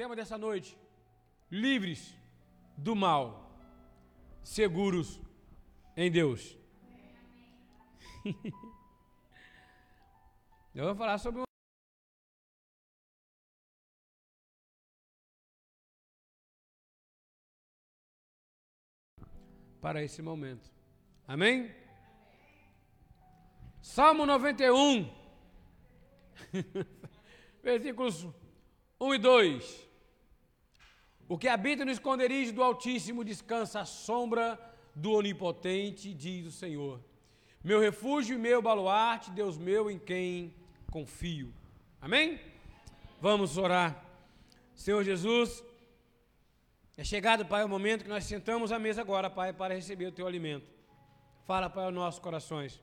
tema dessa noite: livres do mal, seguros em Deus. Eu vou falar sobre para esse momento. Amém? Salmo 91, versículos 1 e 2. O que habita no esconderijo do Altíssimo descansa à sombra do Onipotente, diz o Senhor. Meu refúgio e meu baluarte, Deus meu em quem confio. Amém? Vamos orar. Senhor Jesus, é chegado, Pai, o momento que nós sentamos à mesa agora, Pai, para receber o teu alimento. Fala, Pai, aos nossos corações.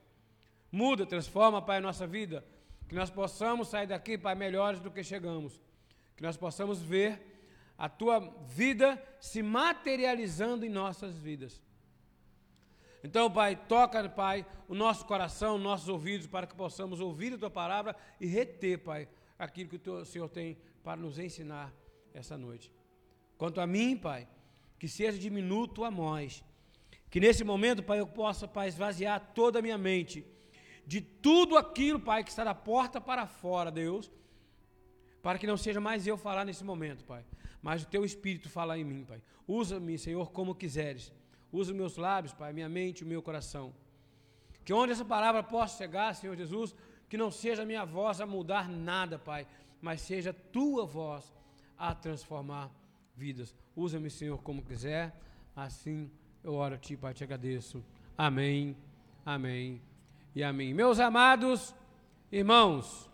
Muda, transforma, Pai, a nossa vida. Que nós possamos sair daqui, Pai, melhores do que chegamos. Que nós possamos ver a tua vida se materializando em nossas vidas. Então, Pai, toca, Pai, o nosso coração, nossos ouvidos, para que possamos ouvir a tua palavra e reter, Pai, aquilo que o Senhor tem para nos ensinar essa noite. Quanto a mim, Pai, que seja diminuto a nós. Que nesse momento, Pai, eu possa, Pai, esvaziar toda a minha mente de tudo aquilo, Pai, que está da porta para fora, Deus, para que não seja mais eu falar nesse momento, Pai, mas o Teu Espírito falar em mim, Pai. Usa-me, Senhor, como quiseres. Usa meus lábios, Pai, minha mente, o meu coração. Que onde essa palavra possa chegar, Senhor Jesus, que não seja minha voz a mudar nada, Pai, mas seja Tua voz a transformar vidas. Usa-me, Senhor, como quiser. Assim eu oro a Ti, Pai, te agradeço. Amém, amém e amém. Meus amados irmãos,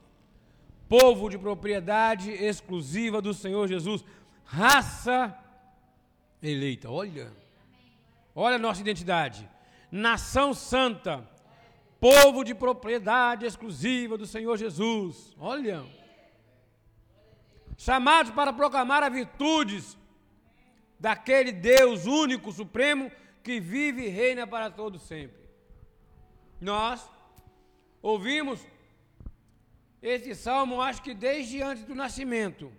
povo de propriedade exclusiva do Senhor Jesus, raça eleita. Olha, olha a nossa identidade. Nação santa, povo de propriedade exclusiva do Senhor Jesus. Olha chamados para proclamar as virtudes daquele Deus único, supremo, que vive e reina para todo sempre. Nós ouvimos esse salmo, acho que desde antes do nascimento.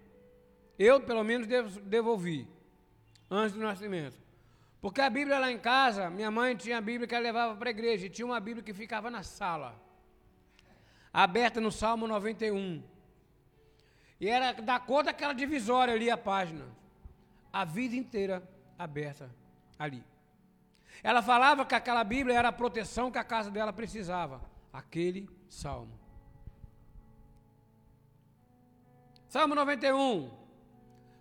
Eu, pelo menos, devo, devo ouvir, antes do nascimento. Porque a Bíblia lá em casa, minha mãe tinha a Bíblia que ela levava para a igreja, e tinha uma Bíblia que ficava na sala, aberta no Salmo 91. E era da cor daquela divisória ali a página. A vida inteira aberta ali. Ela falava que aquela Bíblia era a proteção que a casa dela precisava. Aquele salmo. Salmo 91.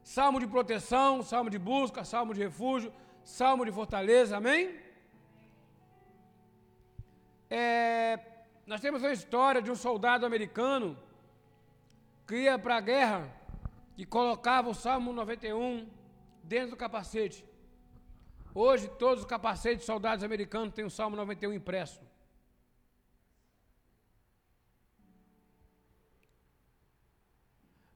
Salmo de proteção, salmo de busca, salmo de refúgio, salmo de fortaleza, amém? É, nós temos uma história de um soldado americano que ia para a guerra e colocava o Salmo 91 dentro do capacete. Hoje, todos os capacetes de soldados americanos têm o Salmo 91 impresso.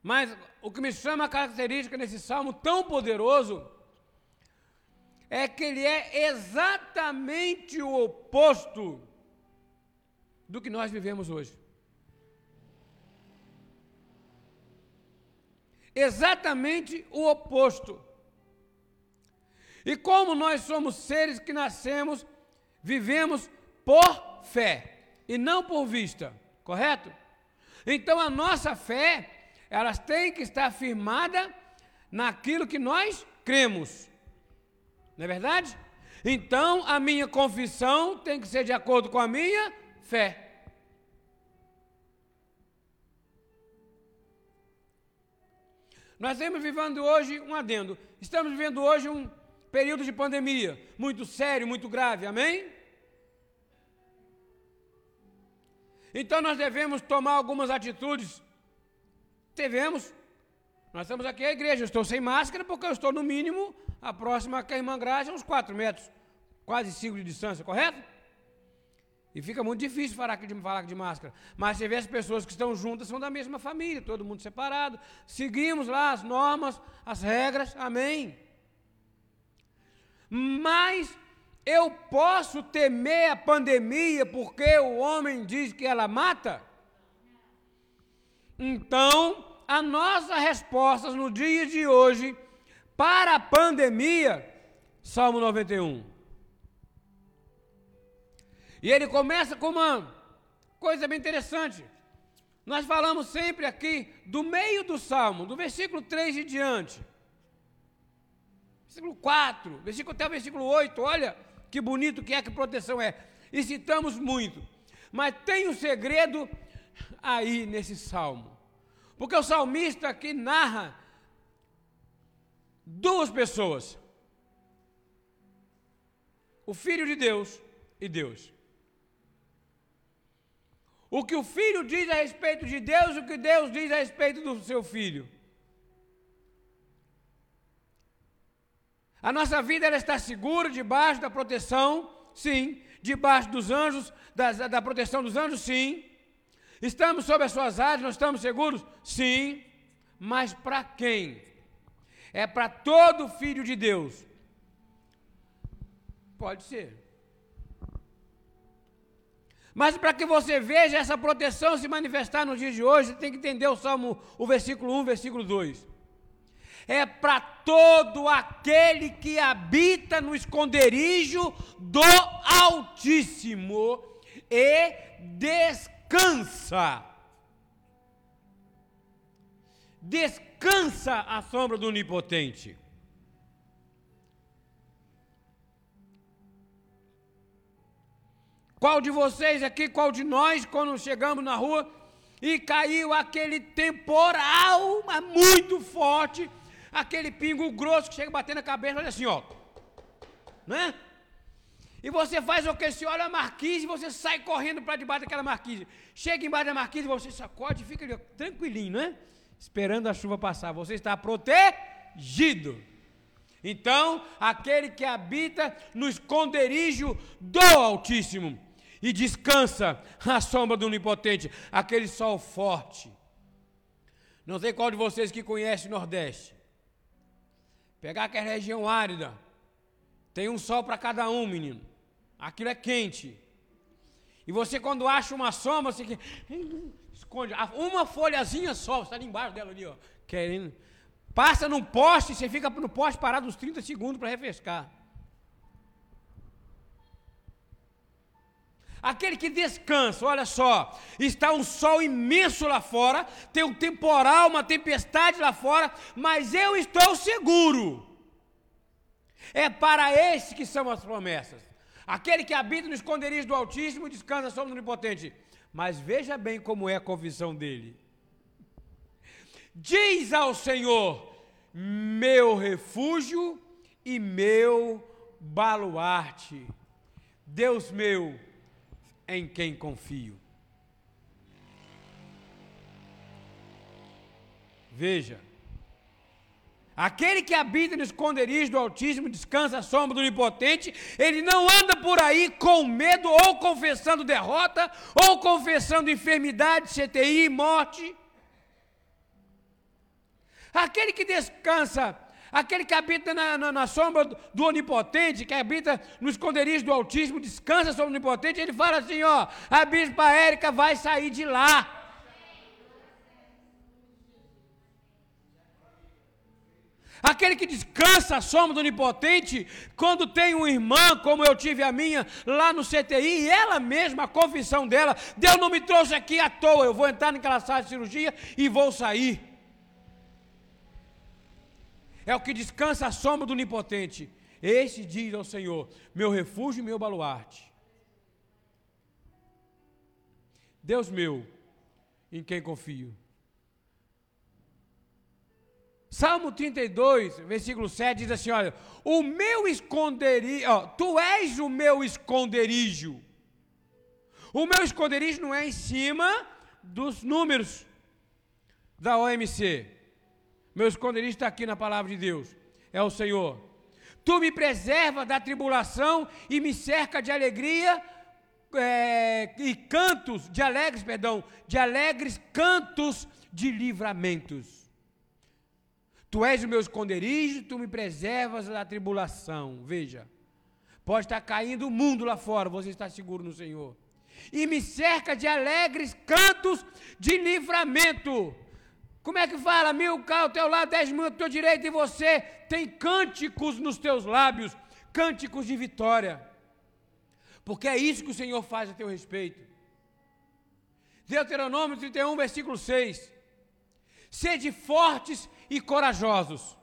Mas o que me chama a característica nesse salmo tão poderoso é que ele é exatamente o oposto do que nós vivemos hoje. exatamente o oposto. E como nós somos seres que nascemos, vivemos por fé e não por vista, correto? Então a nossa fé, elas tem que estar firmada naquilo que nós cremos. Não é verdade? Então a minha confissão tem que ser de acordo com a minha fé. Nós estamos vivendo hoje um adendo. Estamos vivendo hoje um período de pandemia muito sério, muito grave. Amém? Então nós devemos tomar algumas atitudes. Devemos. Nós estamos aqui a igreja. Eu estou sem máscara porque eu estou no mínimo a próxima que a irmã Graça, uns 4 metros, quase 5 de distância, correto? E fica muito difícil falar de, falar de máscara. Mas você vê as pessoas que estão juntas, são da mesma família, todo mundo separado. Seguimos lá as normas, as regras, amém. Mas eu posso temer a pandemia porque o homem diz que ela mata? Então, a nossa resposta no dia de hoje para a pandemia, Salmo 91. E ele começa com uma coisa bem interessante. Nós falamos sempre aqui do meio do salmo, do versículo 3 e diante. Versículo 4, versículo, até o versículo 8, olha que bonito que é que proteção é. E citamos muito. Mas tem um segredo aí nesse salmo. Porque o salmista aqui narra duas pessoas: o Filho de Deus e Deus. O que o filho diz a respeito de Deus o que Deus diz a respeito do seu filho. A nossa vida ela está segura debaixo da proteção, sim. Debaixo dos anjos, da, da proteção dos anjos, sim. Estamos sob as suas asas, nós estamos seguros? Sim. Mas para quem? É para todo filho de Deus. Pode ser. Mas para que você veja essa proteção se manifestar nos dias de hoje, você tem que entender o Salmo, o versículo 1, versículo 2. É para todo aquele que habita no esconderijo do Altíssimo e descansa. Descansa à sombra do Onipotente. Qual de vocês aqui, qual de nós, quando chegamos na rua e caiu aquele temporal muito forte, aquele pingo grosso que chega batendo na cabeça, olha assim, ó. Né? E você faz o que? Você olha a marquise e você sai correndo para debaixo daquela marquise. Chega embaixo da marquise, você sacode e fica ali, tranquilinho, né? Esperando a chuva passar. Você está protegido. Então, aquele que habita no esconderijo do Altíssimo e descansa à sombra do Onipotente, aquele sol forte. Não sei qual de vocês que conhece o Nordeste. Pegar aquela região árida, tem um sol para cada um, menino. Aquilo é quente. E você, quando acha uma sombra, você esconde. Uma folhazinha só, está ali embaixo dela ali, ó, querendo. Passa num poste, você fica no poste parado uns 30 segundos para refrescar. Aquele que descansa, olha só, está um sol imenso lá fora, tem um temporal, uma tempestade lá fora, mas eu estou seguro. É para esse que são as promessas. Aquele que habita no esconderijo do Altíssimo descansa sobre o Onipotente. Mas veja bem como é a confissão dele. Diz ao Senhor: meu refúgio e meu baluarte, Deus meu em quem confio. Veja, aquele que habita no esconderijo do Altíssimo, descansa à sombra do Onipotente, ele não anda por aí com medo, ou confessando derrota, ou confessando enfermidade, CTI morte. Aquele que descansa Aquele que habita na, na, na, sombra do onipotente, que habita no esconderijo do Altíssimo, descansa sobre o onipotente, ele fala assim: ó, a bispa Érica vai sair de lá. Aquele que descansa à sombra do onipotente, quando tem uma irmã, como eu tive a minha, lá no CTI, e ela mesma, a confissão dela, Deus não me trouxe aqui à toa, eu vou entrar naquela sala de cirurgia e vou sair é o que descansa à sombra do Onipotente. Esse diz ao Senhor: meu refúgio e meu baluarte. Deus meu, em quem confio. Salmo 32, versículo 7 diz assim: Olha, o meu esconderijo, ó, tu és o meu esconderijo. O meu esconderijo não é em cima dos números da OMC. Meu esconderijo está aqui na palavra de Deus. É o Senhor. Tu me preservas da tribulação e me cerca de alegria é, e cantos, de alegres, perdão, de alegres cantos de livramentos. Tu és o meu esconderijo, tu me preservas da tribulação. Veja, pode estar caindo o mundo lá fora, você está seguro no Senhor. E me cerca de alegres cantos de livramento. Como é que fala? Mil cá ao teu lado, dez mil ao teu direito, e você tem cânticos nos teus lábios, cânticos de vitória. Porque é isso que o Senhor faz a teu respeito. Deuteronômio 31, versículo 6. Sede fortes e corajosos.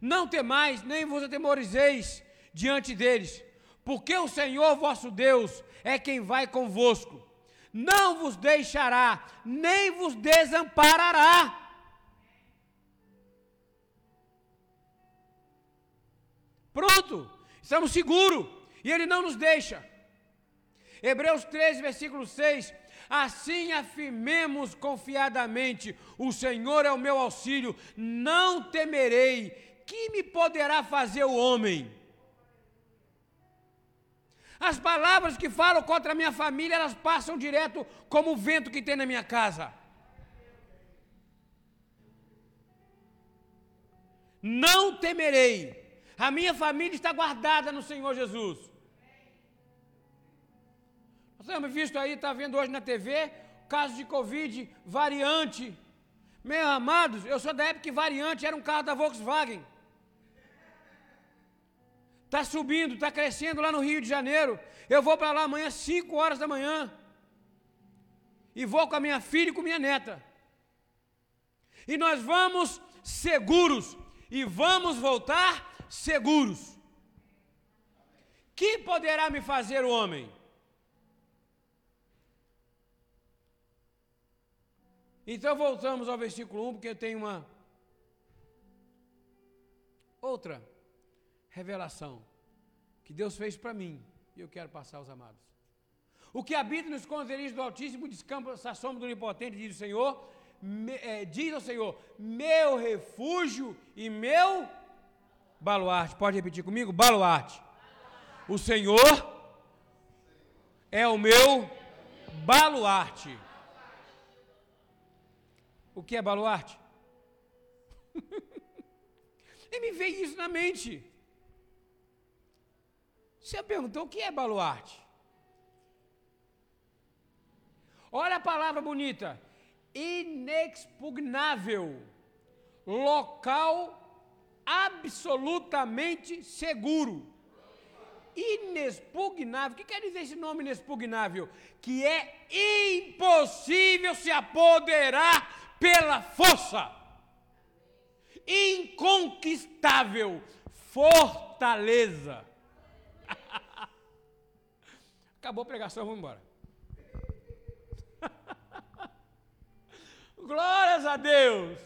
Não temais, nem vos atemorizeis diante deles, porque o Senhor vosso Deus é quem vai convosco não vos deixará, nem vos desamparará. Pronto, estamos seguros, e Ele não nos deixa. Hebreus 13, versículo 6. Assim afirmemos confiadamente: o Senhor é o meu auxílio, não temerei. Que me poderá fazer o homem? As palavras que falam contra a minha família, elas passam direto como o vento que tem na minha casa. Não temerei. A minha família está guardada no Senhor Jesus. Nós temos visto aí, está vendo hoje na TV, caso de Covid, variante. Meus amados, eu sou da época que variante era um carro da Volkswagen. Está subindo, está crescendo lá no Rio de Janeiro. Eu vou para lá amanhã, 5 horas da manhã. E vou com a minha filha e com minha neta. E nós vamos seguros. E vamos voltar seguros. Que poderá me fazer o homem? Então voltamos ao versículo 1, porque tenho uma outra revelação que Deus fez para mim e eu quero passar aos amados. O que habita nos esconderijos do Altíssimo descansa a sombra do Onipotente, diz o Senhor, me, é, diz ao Senhor, meu refúgio e meu baluarte. Pode repetir comigo? Baluarte. O Senhor é o meu baluarte. O que é baluarte? e me veio isso na mente. Você perguntou o que é baluarte? Olha a palavra bonita. Inexpugnável. Local absolutamente seguro. Inexpugnável. O que quer dizer esse nome inexpugnável? Que é impossível se apoderar pela força. Inconquistável. Fortaleza. Acabou a pregação, vamos embora. Glórias a Deus!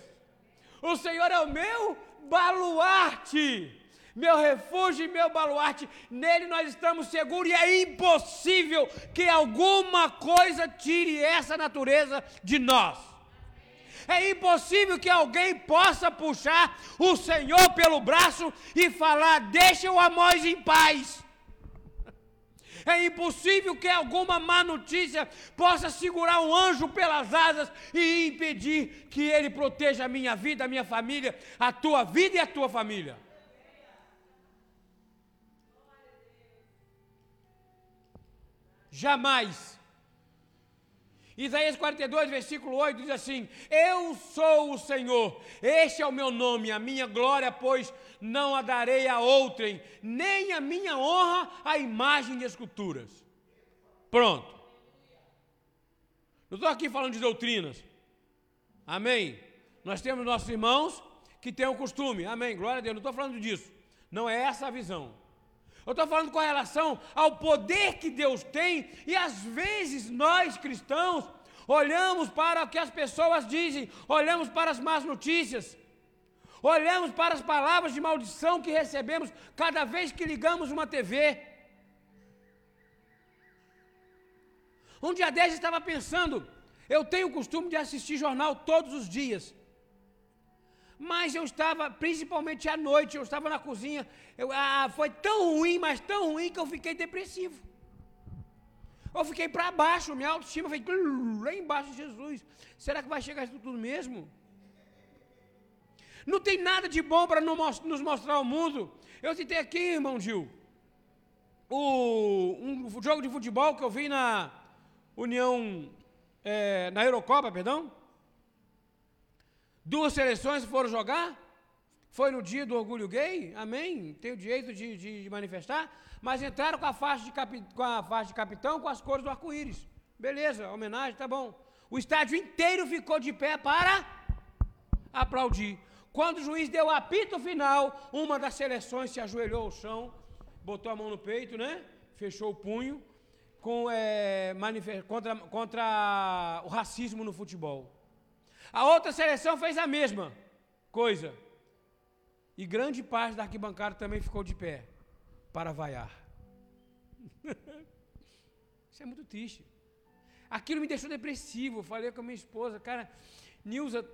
O Senhor é o meu baluarte, meu refúgio e meu baluarte. Nele nós estamos seguros e é impossível que alguma coisa tire essa natureza de nós. É impossível que alguém possa puxar o Senhor pelo braço e falar: deixa o Amós em paz. É impossível que alguma má notícia possa segurar um anjo pelas asas e impedir que ele proteja a minha vida, a minha família, a tua vida e a tua família. Jamais. Isaías 42, versículo 8 diz assim: Eu sou o Senhor, este é o meu nome, a minha glória, pois não a darei a outrem, nem a minha honra a imagem de esculturas. Pronto. Não estou aqui falando de doutrinas. Amém. Nós temos nossos irmãos que têm o costume. Amém. Glória a Deus. Não estou falando disso. Não é essa a visão. Eu estou falando com relação ao poder que Deus tem, e às vezes nós cristãos olhamos para o que as pessoas dizem, olhamos para as más notícias, Olhamos para as palavras de maldição que recebemos cada vez que ligamos uma TV. Um dia desse estava pensando, eu tenho o costume de assistir jornal todos os dias. Mas eu estava, principalmente à noite, eu estava na cozinha. Eu, ah, foi tão ruim, mas tão ruim que eu fiquei depressivo. Eu fiquei para baixo, minha autoestima foi lá embaixo Jesus. Será que vai chegar isso tudo mesmo? Não tem nada de bom para nos mostrar ao mundo. Eu citei aqui, irmão Gil, o, um jogo de futebol que eu vi na União, é, na Eurocopa, perdão. Duas seleções foram jogar? Foi no dia do orgulho gay? Amém? Tem o direito de, de, de manifestar? Mas entraram com a, faixa de capi, com a faixa de capitão com as cores do arco-íris. Beleza, homenagem, tá bom. O estádio inteiro ficou de pé para aplaudir. Quando o juiz deu o apito final, uma das seleções se ajoelhou ao chão, botou a mão no peito, né? Fechou o punho com, é, contra, contra o racismo no futebol. A outra seleção fez a mesma coisa. E grande parte da arquibancada também ficou de pé para vaiar. Isso é muito triste. Aquilo me deixou depressivo. Eu falei com a minha esposa, cara, Nilza,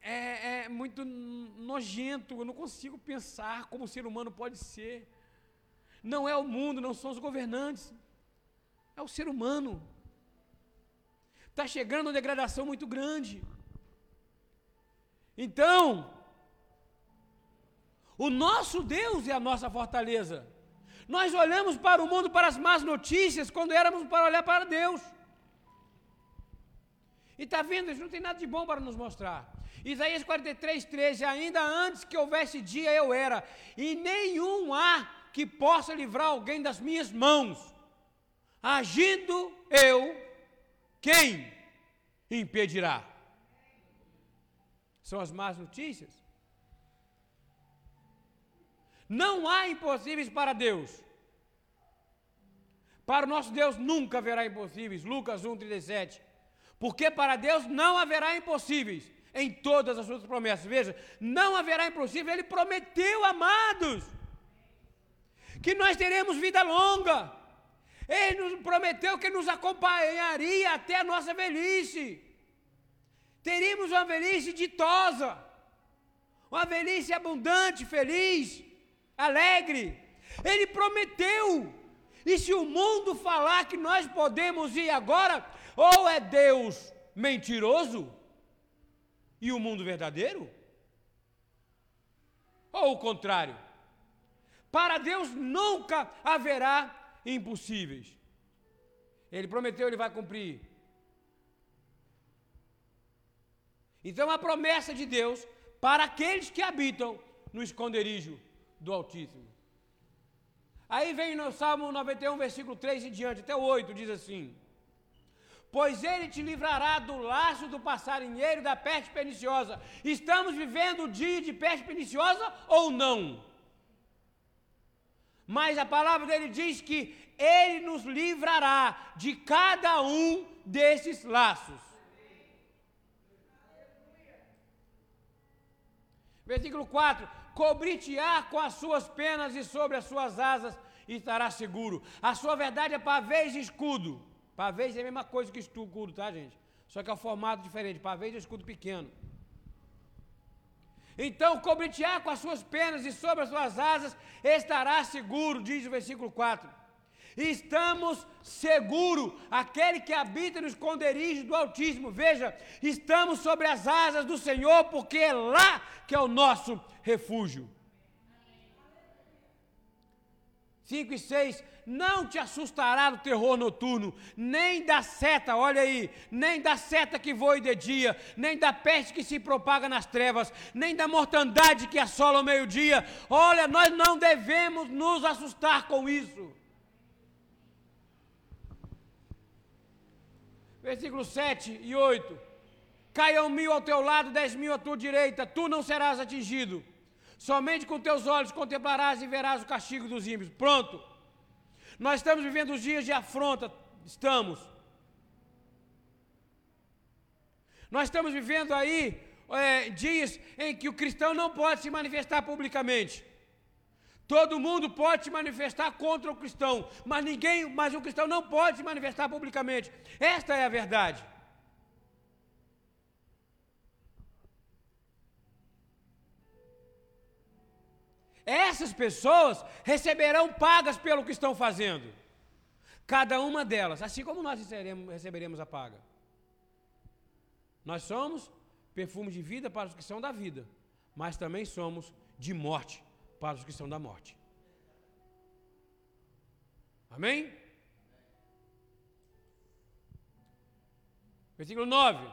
é, é muito nojento. Eu não consigo pensar como o ser humano pode ser. Não é o mundo, não são os governantes. É o ser humano. Está chegando uma degradação muito grande. Então, o nosso Deus é a nossa fortaleza. Nós olhamos para o mundo, para as más notícias, quando éramos para olhar para Deus. E está vendo, isso não tem nada de bom para nos mostrar. Isaías 43, 13, ainda antes que houvesse dia eu era, e nenhum há que possa livrar alguém das minhas mãos. Agindo eu, quem impedirá? São as más notícias. Não há impossíveis para Deus. Para o nosso Deus nunca haverá impossíveis. Lucas 1, 37. Porque para Deus não haverá impossíveis em todas as suas promessas. Veja, não haverá impossível. Ele prometeu, amados, que nós teremos vida longa. Ele nos prometeu que nos acompanharia até a nossa velhice. Teríamos uma velhice ditosa, uma velhice abundante, feliz alegre. Ele prometeu. E se o mundo falar que nós podemos ir agora, ou é Deus mentiroso e o mundo verdadeiro? Ou o contrário? Para Deus nunca haverá impossíveis. Ele prometeu, ele vai cumprir. Então a promessa de Deus para aqueles que habitam no esconderijo do Altíssimo. Aí vem no Salmo 91, versículo 3 e diante, até o 8, diz assim: Pois ele te livrará do laço do passarinheiro da peste perniciosa. Estamos vivendo o dia de peste perniciosa ou não? Mas a palavra dele diz que ele nos livrará de cada um desses laços. Versículo 4: cobrir-te-á com as suas penas e sobre as suas asas estará seguro. A sua verdade é pavês e escudo. Pavês é a mesma coisa que escudo, tá, gente? Só que é o formato diferente. Pavês é escudo pequeno. Então, cobrir-te-á com as suas penas e sobre as suas asas estará seguro, diz o versículo 4. Estamos seguros, aquele que habita no esconderijo do Altíssimo. Veja, estamos sobre as asas do Senhor, porque é lá que é o nosso refúgio. 5 e 6, não te assustará do terror noturno, nem da seta, olha aí, nem da seta que voe de dia, nem da peste que se propaga nas trevas, nem da mortandade que assola o meio-dia. Olha, nós não devemos nos assustar com isso. Versículo 7 e 8. Caiam mil ao teu lado, dez mil à tua direita, tu não serás atingido. Somente com teus olhos contemplarás e verás o castigo dos ímpios. Pronto. Nós estamos vivendo os dias de afronta. Estamos. Nós estamos vivendo aí é, dias em que o cristão não pode se manifestar publicamente. Todo mundo pode se manifestar contra o cristão, mas ninguém, mas o cristão não pode se manifestar publicamente. Esta é a verdade. Essas pessoas receberão pagas pelo que estão fazendo. Cada uma delas, assim como nós receberemos, a paga. Nós somos perfume de vida para os que são da vida, mas também somos de morte para os que são da morte. Amém? Versículo 9.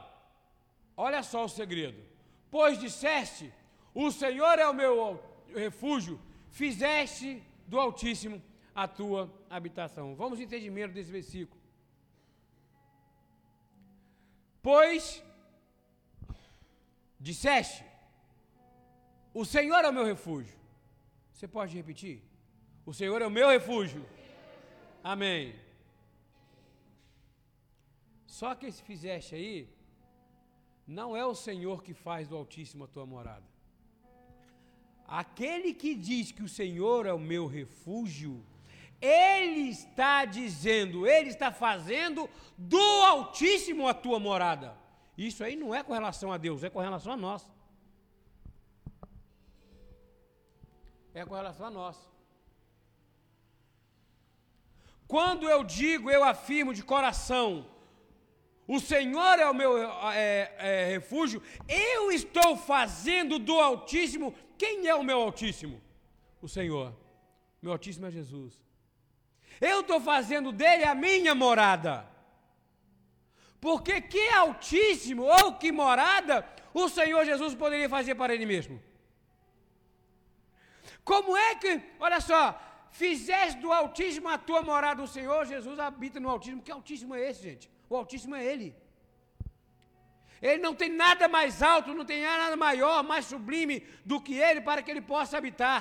Olha só o segredo. Pois disseste: O Senhor é o meu refúgio, fizeste do Altíssimo a tua habitação. Vamos entendimento desse versículo. Pois disseste: O Senhor é o meu refúgio. Você pode repetir? O Senhor é o meu refúgio. Amém. Só que esse fizeste aí, não é o Senhor que faz do Altíssimo a tua morada. Aquele que diz que o Senhor é o meu refúgio, ele está dizendo, ele está fazendo do Altíssimo a tua morada. Isso aí não é com relação a Deus, é com relação a nós. É com relação a nós. Quando eu digo, eu afirmo de coração, o Senhor é o meu é, é, refúgio, eu estou fazendo do Altíssimo. Quem é o meu Altíssimo? O Senhor. Meu Altíssimo é Jesus. Eu estou fazendo dele a minha morada. Porque que Altíssimo ou que morada o Senhor Jesus poderia fazer para ele mesmo? Como é que, olha só, fizeste do Altíssimo a tua morada, o Senhor Jesus habita no Altíssimo. Que Altíssimo é esse, gente? O Altíssimo é Ele. Ele não tem nada mais alto, não tem nada maior, mais sublime do que Ele para que Ele possa habitar.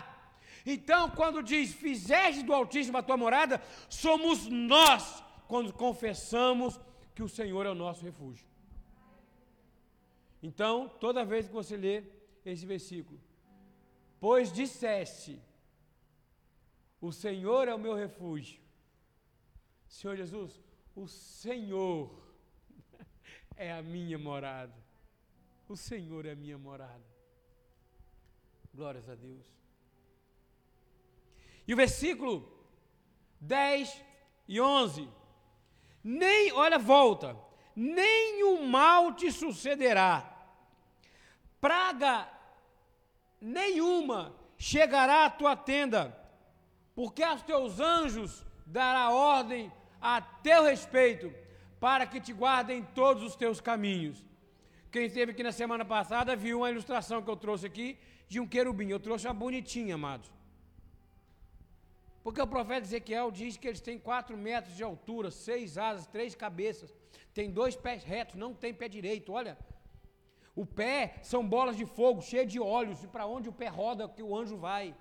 Então, quando diz, fizeste do Altíssimo a tua morada, somos nós quando confessamos que o Senhor é o nosso refúgio. Então, toda vez que você lê esse versículo, pois disseste, o Senhor é o meu refúgio. Senhor Jesus, o Senhor é a minha morada. O Senhor é a minha morada. Glórias a Deus. E o versículo 10 e 11. Nem, olha, volta. Nenhum mal te sucederá. Praga nenhuma chegará à tua tenda, porque aos teus anjos dará ordem a teu respeito, para que te guardem todos os teus caminhos. Quem esteve aqui na semana passada viu uma ilustração que eu trouxe aqui de um querubim. Eu trouxe uma bonitinha, amados. Porque o profeta Ezequiel diz que eles têm quatro metros de altura, seis asas, três cabeças, tem dois pés retos, não tem pé direito. Olha, o pé são bolas de fogo cheias de olhos, e para onde o pé roda que o anjo vai.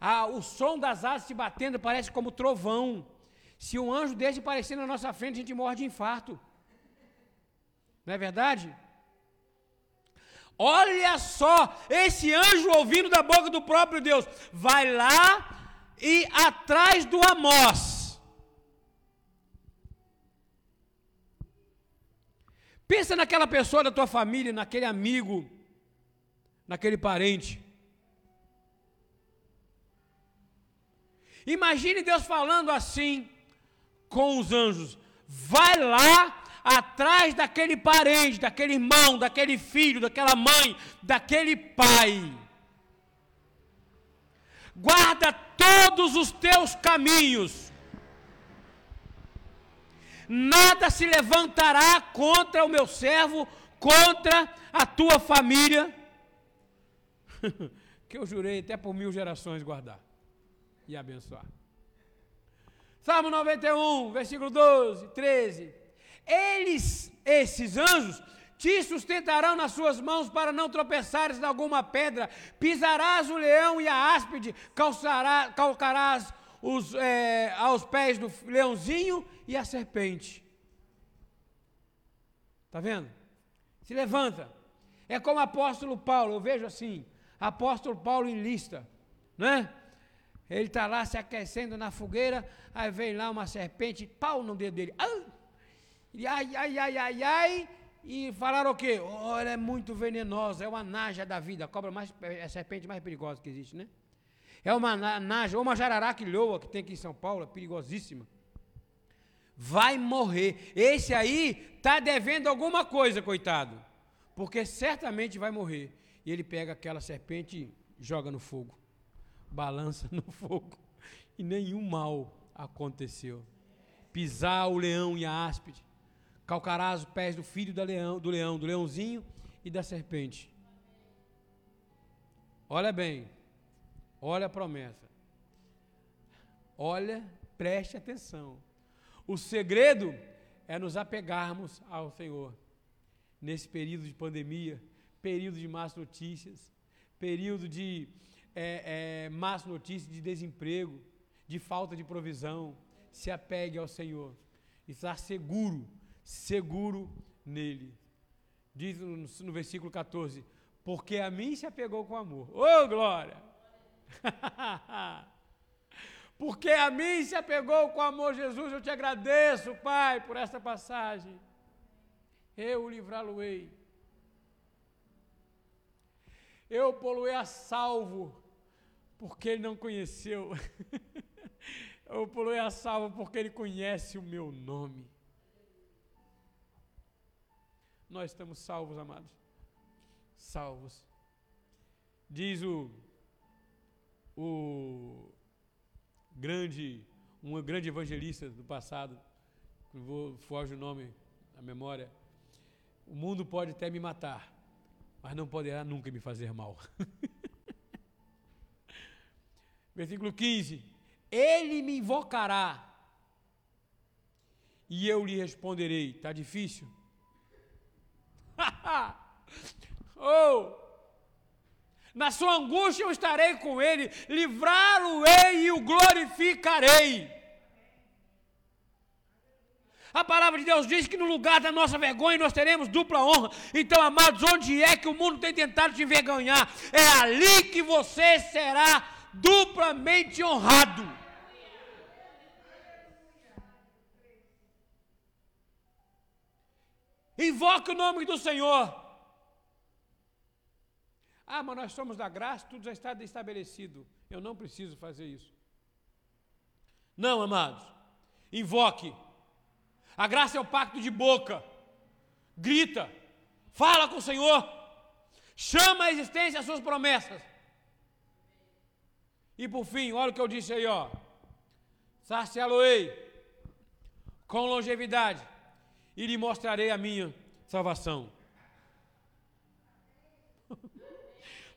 Ah, o som das asas se batendo parece como trovão. Se um anjo desse aparecer na nossa frente, a gente morre de infarto. Não é verdade? Olha só, esse anjo ouvindo da boca do próprio Deus, vai lá e atrás do Amós. Pensa naquela pessoa da tua família, naquele amigo, naquele parente Imagine Deus falando assim com os anjos: vai lá atrás daquele parente, daquele irmão, daquele filho, daquela mãe, daquele pai. Guarda todos os teus caminhos. Nada se levantará contra o meu servo, contra a tua família, que eu jurei até por mil gerações guardar e abençoar. Salmo 91, versículo 12, 13. Eles, esses anjos, te sustentarão nas suas mãos para não tropeçares em alguma pedra, pisarás o leão e a áspide, calçará, calcarás os, é, aos pés do leãozinho e a serpente. Está vendo? Se levanta. É como o apóstolo Paulo, eu vejo assim, apóstolo Paulo em lista, né? Ele está lá se aquecendo na fogueira, aí vem lá uma serpente, pau no dedo dele. E ai, ai, ai, ai, ai. E falaram o quê? Ela é muito venenosa, é uma naja da vida, a cobra mais, é a serpente mais perigosa que existe, né? É uma naja, ou uma jararaca loa que tem aqui em São Paulo, é perigosíssima. Vai morrer. Esse aí está devendo alguma coisa, coitado. Porque certamente vai morrer. E ele pega aquela serpente e joga no fogo balança no fogo e nenhum mal aconteceu. Pisar o leão e a áspide, calcarás os pés do filho do leão, do leão, do leãozinho e da serpente. Olha bem, olha a promessa. Olha, preste atenção. O segredo é nos apegarmos ao Senhor. Nesse período de pandemia, período de más notícias, período de é, é, más notícias de desemprego, de falta de provisão, se apegue ao Senhor. Estar seguro, seguro nele. Diz no, no versículo 14: Porque a mim se apegou com amor. Ô oh, glória! Porque a mim se apegou com amor, Jesus. Eu te agradeço, Pai, por esta passagem. Eu livrá-lo-ei. Eu poluei a salvo, porque ele não conheceu. Eu puluei a salvo porque ele conhece o meu nome. Nós estamos salvos, amados. Salvos. Diz o, o grande, um grande evangelista do passado, vou, foge o nome a memória. O mundo pode até me matar, mas não poderá nunca me fazer mal. Versículo 15. Ele me invocará e eu lhe responderei. Está difícil? oh! Na sua angústia eu estarei com ele, livrá-lo-ei e o glorificarei. A palavra de Deus diz que no lugar da nossa vergonha nós teremos dupla honra. Então, amados, onde é que o mundo tem tentado te envergonhar? É ali que você será duplamente honrado. Invoque o nome do Senhor. Ah, mas nós somos da graça, tudo já está estabelecido. Eu não preciso fazer isso. Não, amados. Invoque. A graça é o pacto de boca. Grita. Fala com o Senhor. Chama a existência as suas promessas. E por fim, olha o que eu disse aí, ó. Saciá-lo-ei com longevidade e lhe mostrarei a minha salvação.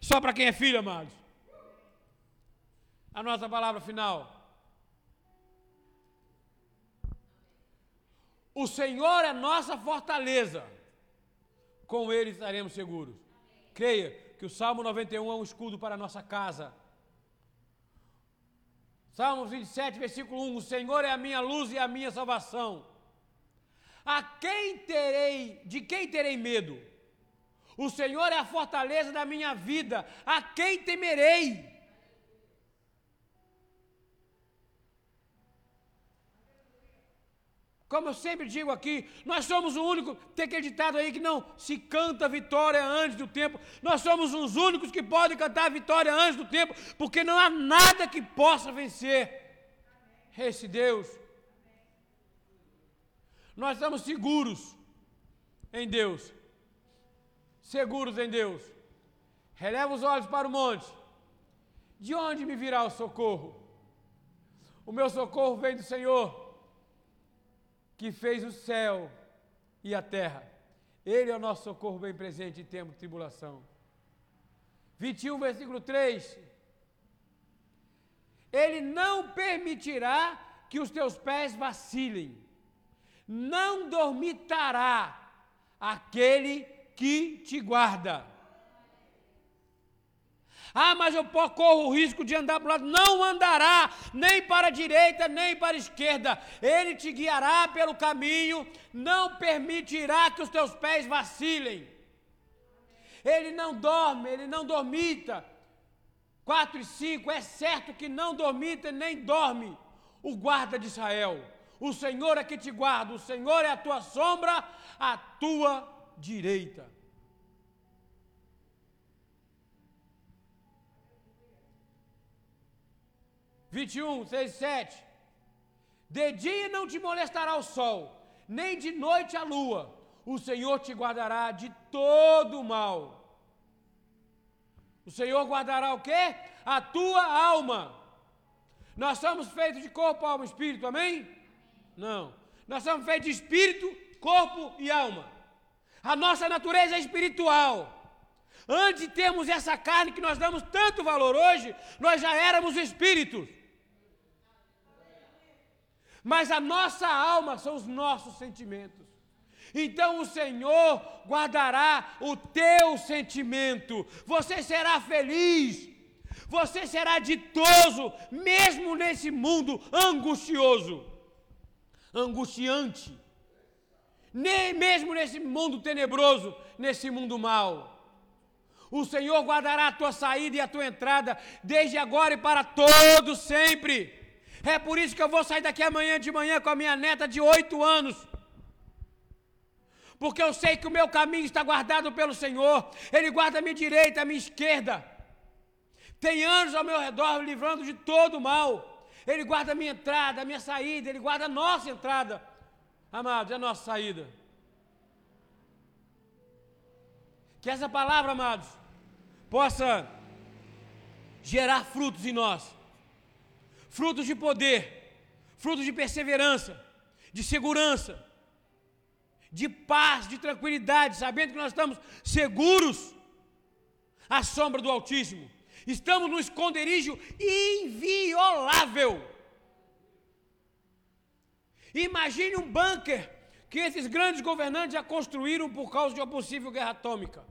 Só para quem é filho, amados. A nossa palavra final. O Senhor é nossa fortaleza. Com Ele estaremos seguros. Creia que o Salmo 91 é um escudo para a nossa casa. Salmo 27, versículo 1: O Senhor é a minha luz e a minha salvação. A quem terei, de quem terei medo? O Senhor é a fortaleza da minha vida. A quem temerei? Como eu sempre digo aqui, nós somos o único, tem aquele ditado aí que não se canta vitória antes do tempo. Nós somos os únicos que podem cantar vitória antes do tempo, porque não há nada que possa vencer esse Deus. Nós estamos seguros em Deus. Seguros em Deus. Releva os olhos para o monte. De onde me virá o socorro? O meu socorro vem do Senhor, que fez o céu e a terra. Ele é o nosso socorro bem presente em tempo de tribulação. 21, versículo 3. Ele não permitirá que os teus pés vacilem não dormitará aquele que te guarda. Ah, mas eu corro o risco de andar para o lado. Não andará, nem para a direita, nem para a esquerda. Ele te guiará pelo caminho, não permitirá que os teus pés vacilem. Ele não dorme, ele não dormita. 4 e 5, é certo que não dormita nem dorme o guarda de Israel. O Senhor é que te guarda, o Senhor é a tua sombra, a tua direita. Vinte e um, seis, sete. De dia não te molestará o sol, nem de noite a lua. O Senhor te guardará de todo mal. O Senhor guardará o quê? A tua alma. Nós somos feitos de corpo, alma e espírito, amém? Não. Nós somos feitos de espírito, corpo e alma. A nossa natureza é espiritual. Antes de termos essa carne que nós damos tanto valor hoje, nós já éramos espíritos. Mas a nossa alma são os nossos sentimentos. Então o Senhor guardará o teu sentimento. Você será feliz. Você será ditoso, mesmo nesse mundo angustioso, angustiante. Nem mesmo nesse mundo tenebroso, nesse mundo mau. O Senhor guardará a tua saída e a tua entrada, desde agora e para todo sempre. É por isso que eu vou sair daqui amanhã de manhã com a minha neta de oito anos porque eu sei que o meu caminho está guardado pelo Senhor, Ele guarda a minha direita, a minha esquerda. Tem anjos ao meu redor livrando de todo mal. Ele guarda a minha entrada, a minha saída, Ele guarda a nossa entrada. Amados, é a nossa saída. Que essa palavra, amados, possa gerar frutos em nós frutos de poder, frutos de perseverança, de segurança de paz, de tranquilidade, sabendo que nós estamos seguros à sombra do Altíssimo. Estamos no esconderijo inviolável. Imagine um bunker que esses grandes governantes já construíram por causa de uma possível guerra atômica.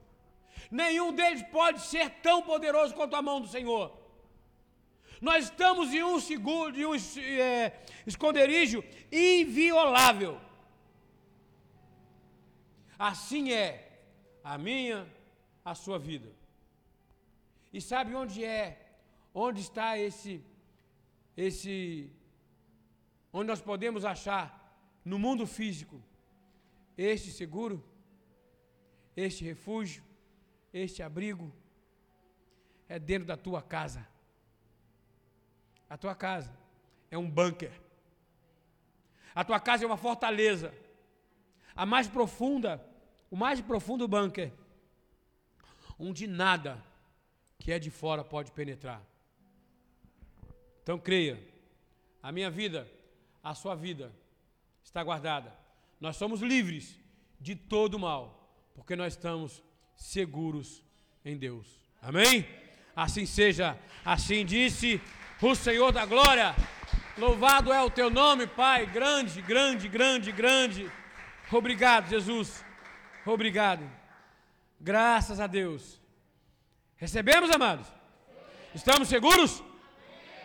Nenhum deles pode ser tão poderoso quanto a mão do Senhor. Nós estamos em um seguro, em um é, esconderijo inviolável. Assim é a minha, a sua vida. E sabe onde é? Onde está esse esse onde nós podemos achar no mundo físico este seguro, este refúgio, este abrigo é dentro da tua casa. A tua casa é um bunker. A tua casa é uma fortaleza. A mais profunda o mais profundo bunker, onde nada que é de fora pode penetrar. Então creia, a minha vida, a sua vida está guardada. Nós somos livres de todo mal, porque nós estamos seguros em Deus. Amém? Assim seja, assim disse o Senhor da glória. Louvado é o teu nome, Pai, grande, grande, grande, grande. Obrigado, Jesus. Obrigado. Graças a Deus. Recebemos, amados? Estamos seguros?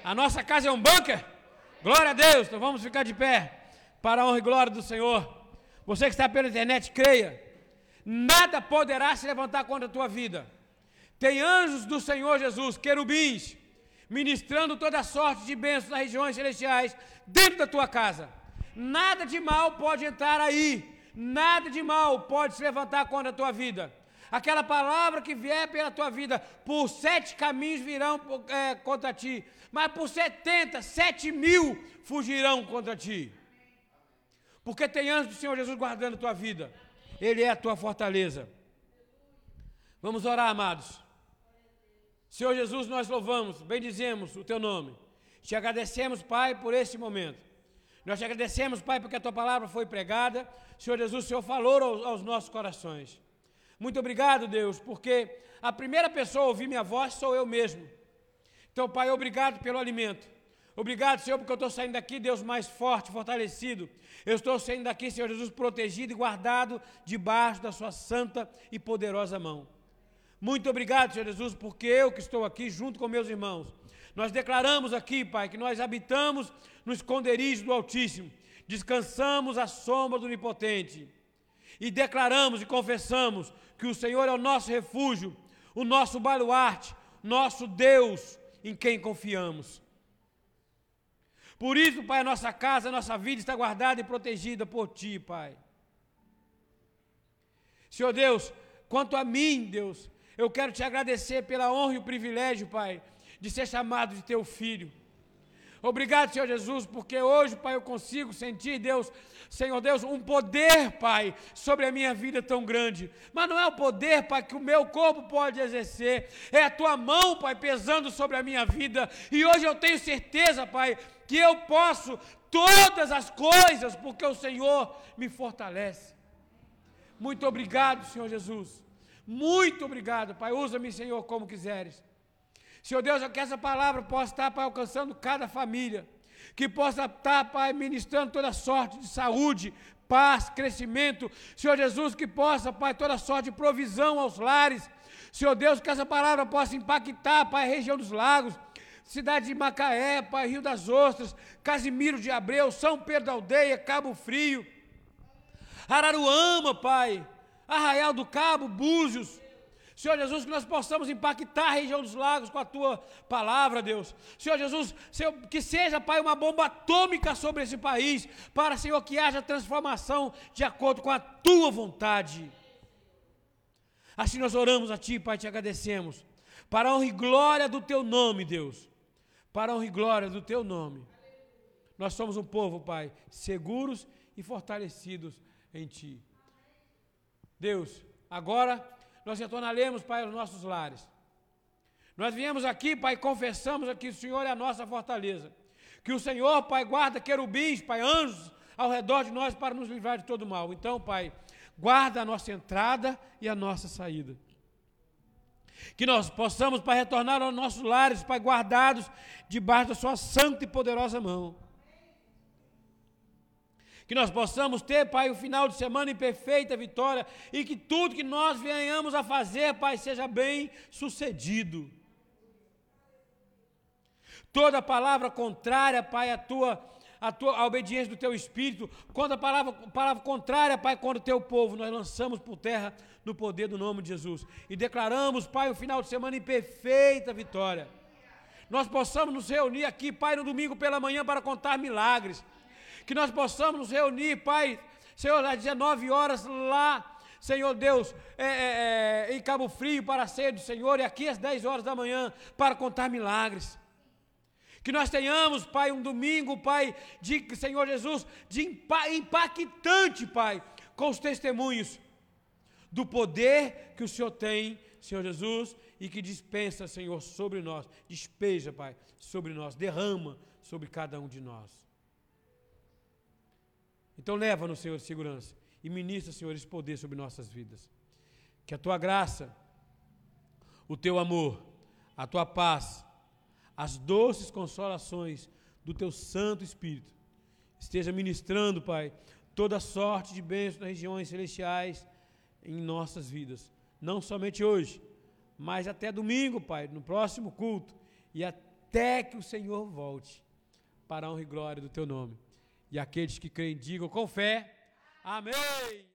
A nossa casa é um bunker? Glória a Deus. Então vamos ficar de pé para a honra e glória do Senhor. Você que está pela internet, creia. Nada poderá se levantar contra a tua vida. Tem anjos do Senhor Jesus, querubins, ministrando toda sorte de bênçãos nas regiões celestiais dentro da tua casa. Nada de mal pode entrar aí nada de mal pode se levantar contra a tua vida. Aquela palavra que vier pela tua vida, por sete caminhos virão é, contra ti, mas por setenta, sete mil fugirão contra ti. Porque tem anjos do Senhor Jesus guardando a tua vida. Ele é a tua fortaleza. Vamos orar, amados. Senhor Jesus, nós louvamos, bendizemos o teu nome. Te agradecemos, Pai, por esse momento. Nós te agradecemos, Pai, porque a tua palavra foi pregada. Senhor Jesus, o Senhor falou aos, aos nossos corações. Muito obrigado, Deus, porque a primeira pessoa a ouvir minha voz sou eu mesmo. Então, Pai, obrigado pelo alimento. Obrigado, Senhor, porque eu estou saindo daqui, Deus, mais forte, fortalecido. Eu estou saindo daqui, Senhor Jesus, protegido e guardado debaixo da Sua santa e poderosa mão. Muito obrigado, Senhor Jesus, porque eu que estou aqui junto com meus irmãos, nós declaramos aqui, Pai, que nós habitamos no esconderijo do Altíssimo, descansamos à sombra do Onipotente e declaramos e confessamos que o Senhor é o nosso refúgio, o nosso baluarte, nosso Deus em quem confiamos. Por isso, Pai, a nossa casa, a nossa vida está guardada e protegida por Ti, Pai. Senhor Deus, quanto a mim, Deus, eu quero te agradecer pela honra e o privilégio, Pai, de ser chamado de teu filho. Obrigado, Senhor Jesus, porque hoje, Pai, eu consigo sentir, Deus, Senhor Deus, um poder, Pai, sobre a minha vida tão grande. Mas não é o poder, Pai, que o meu corpo pode exercer, é a tua mão, Pai, pesando sobre a minha vida. E hoje eu tenho certeza, Pai, que eu posso todas as coisas, porque o Senhor me fortalece. Muito obrigado, Senhor Jesus. Muito obrigado, Pai. Usa-me, Senhor, como quiseres. Senhor Deus, que essa palavra possa estar, Pai, alcançando cada família. Que possa estar, Pai, ministrando toda sorte de saúde, paz, crescimento. Senhor Jesus, que possa, Pai, toda sorte de provisão aos lares. Senhor Deus, que essa palavra possa impactar, Pai, a região dos lagos, cidade de Macaé, Pai, Rio das Ostras, Casimiro de Abreu, São Pedro da Aldeia, Cabo Frio, Araruama, Pai, Arraial do Cabo, Búzios. Senhor Jesus, que nós possamos impactar a região dos lagos com a tua palavra, Deus. Senhor Jesus, Senhor, que seja, Pai, uma bomba atômica sobre esse país, para, Senhor, que haja transformação de acordo com a tua vontade. Assim nós oramos a Ti, Pai, te agradecemos. Para a honra e glória do Teu nome, Deus. Para a honra e glória do Teu nome. Nós somos um povo, Pai, seguros e fortalecidos em Ti. Deus, agora nós retornaremos, Pai, aos nossos lares. Nós viemos aqui, Pai, confessamos que o Senhor é a nossa fortaleza. Que o Senhor, Pai, guarda querubins, Pai, anjos ao redor de nós para nos livrar de todo mal. Então, Pai, guarda a nossa entrada e a nossa saída. Que nós possamos, Pai, retornar aos nossos lares, Pai, guardados debaixo da Sua santa e poderosa mão. Que nós possamos ter, Pai, o final de semana em perfeita vitória e que tudo que nós venhamos a fazer, Pai, seja bem sucedido. Toda palavra contrária, Pai, à tua, à tua obediência do teu espírito, quando a palavra, palavra contrária, Pai, contra o teu povo, nós lançamos por terra no poder do nome de Jesus e declaramos, Pai, o final de semana em perfeita vitória. Nós possamos nos reunir aqui, Pai, no domingo pela manhã para contar milagres que nós possamos nos reunir, Pai, Senhor, às 19 horas lá, Senhor Deus, é, é, é, em Cabo Frio para a ceia do Senhor, e aqui às 10 horas da manhã para contar milagres. Que nós tenhamos, Pai, um domingo, Pai, de Senhor Jesus, de impactante, Pai, com os testemunhos do poder que o Senhor tem, Senhor Jesus, e que dispensa, Senhor, sobre nós. Despeja, Pai, sobre nós, derrama sobre cada um de nós. Então leva-nos, Senhor, segurança e ministra, Senhor, esse poder sobre nossas vidas. Que a tua graça, o teu amor, a tua paz, as doces consolações do teu Santo Espírito esteja ministrando, Pai, toda sorte de bênçãos nas regiões celestiais em nossas vidas. Não somente hoje, mas até domingo, Pai, no próximo culto e até que o Senhor volte para a honra e glória do teu nome. E aqueles que creem, digam com fé: Amém.